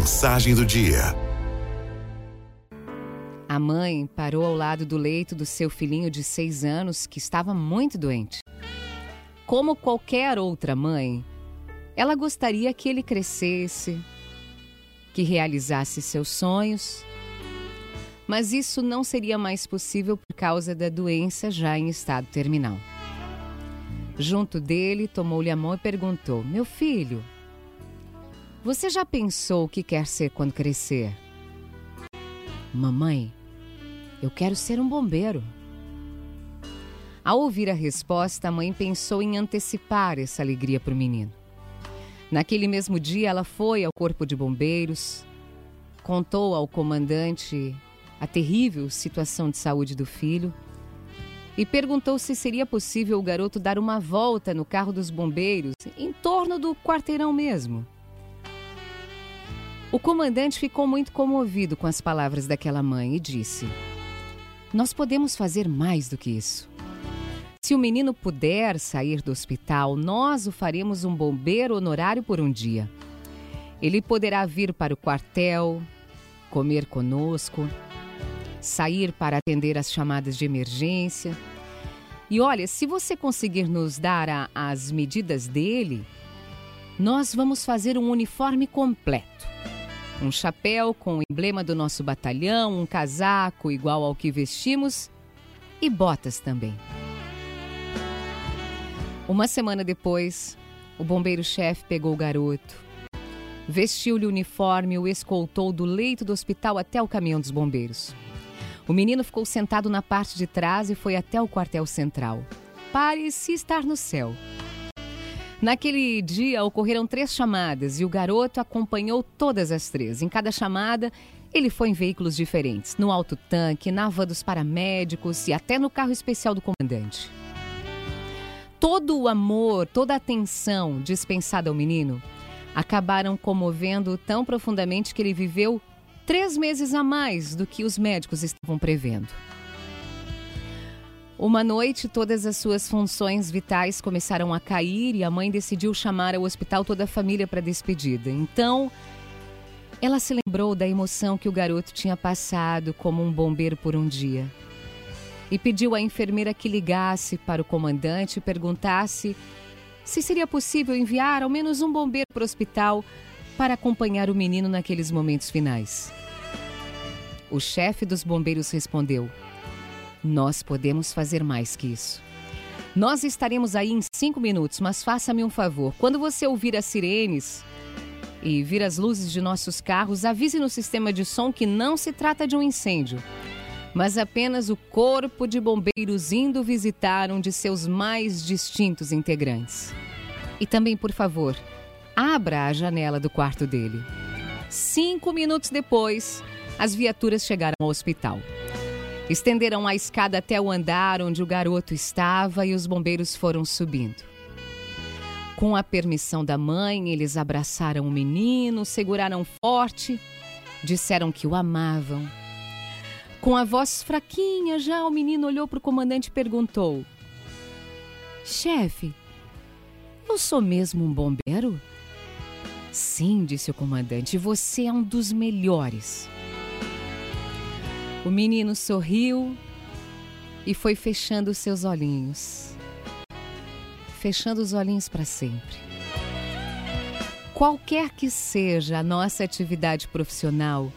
Mensagem do dia. A mãe parou ao lado do leito do seu filhinho de seis anos que estava muito doente. Como qualquer outra mãe, ela gostaria que ele crescesse, que realizasse seus sonhos, mas isso não seria mais possível por causa da doença já em estado terminal. Junto dele, tomou-lhe a mão e perguntou: Meu filho, você já pensou o que quer ser quando crescer? Mamãe, eu quero ser um bombeiro. Ao ouvir a resposta, a mãe pensou em antecipar essa alegria para o menino. Naquele mesmo dia, ela foi ao Corpo de Bombeiros, contou ao comandante a terrível situação de saúde do filho e perguntou se seria possível o garoto dar uma volta no carro dos bombeiros, em torno do quarteirão mesmo. O comandante ficou muito comovido com as palavras daquela mãe e disse: Nós podemos fazer mais do que isso. Se o menino puder sair do hospital, nós o faremos um bombeiro honorário por um dia. Ele poderá vir para o quartel, comer conosco, sair para atender as chamadas de emergência. E olha, se você conseguir nos dar a, as medidas dele, nós vamos fazer um uniforme completo. Um chapéu com o emblema do nosso batalhão, um casaco igual ao que vestimos e botas também. Uma semana depois, o bombeiro-chefe pegou o garoto, vestiu-lhe o uniforme e o escoltou do leito do hospital até o caminhão dos bombeiros. O menino ficou sentado na parte de trás e foi até o quartel central. Parecia estar no céu. Naquele dia ocorreram três chamadas e o garoto acompanhou todas as três. Em cada chamada, ele foi em veículos diferentes, no alto tanque, na van dos paramédicos e até no carro especial do comandante. Todo o amor, toda a atenção dispensada ao menino acabaram comovendo tão profundamente que ele viveu três meses a mais do que os médicos estavam prevendo. Uma noite, todas as suas funções vitais começaram a cair e a mãe decidiu chamar ao hospital toda a família para despedida. Então, ela se lembrou da emoção que o garoto tinha passado como um bombeiro por um dia. E pediu à enfermeira que ligasse para o comandante e perguntasse se seria possível enviar ao menos um bombeiro para o hospital para acompanhar o menino naqueles momentos finais. O chefe dos bombeiros respondeu: nós podemos fazer mais que isso. Nós estaremos aí em cinco minutos, mas faça-me um favor. Quando você ouvir as sirenes e vir as luzes de nossos carros, avise no sistema de som que não se trata de um incêndio, mas apenas o corpo de bombeiros indo visitar um de seus mais distintos integrantes. E também, por favor, abra a janela do quarto dele. Cinco minutos depois, as viaturas chegaram ao hospital. Estenderam a escada até o andar onde o garoto estava e os bombeiros foram subindo. Com a permissão da mãe, eles abraçaram o menino, seguraram forte, disseram que o amavam. Com a voz fraquinha, já o menino olhou para o comandante e perguntou: Chefe, eu sou mesmo um bombeiro? Sim, disse o comandante, você é um dos melhores. O menino sorriu e foi fechando seus olhinhos. Fechando os olhinhos para sempre. Qualquer que seja a nossa atividade profissional,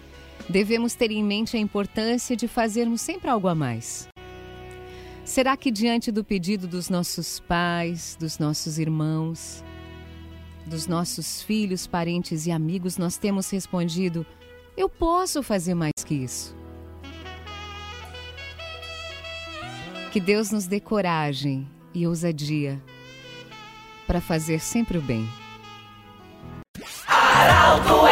devemos ter em mente a importância de fazermos sempre algo a mais. Será que, diante do pedido dos nossos pais, dos nossos irmãos, dos nossos filhos, parentes e amigos, nós temos respondido: eu posso fazer mais que isso? Que Deus nos dê coragem e ousadia para fazer sempre o bem. Araldo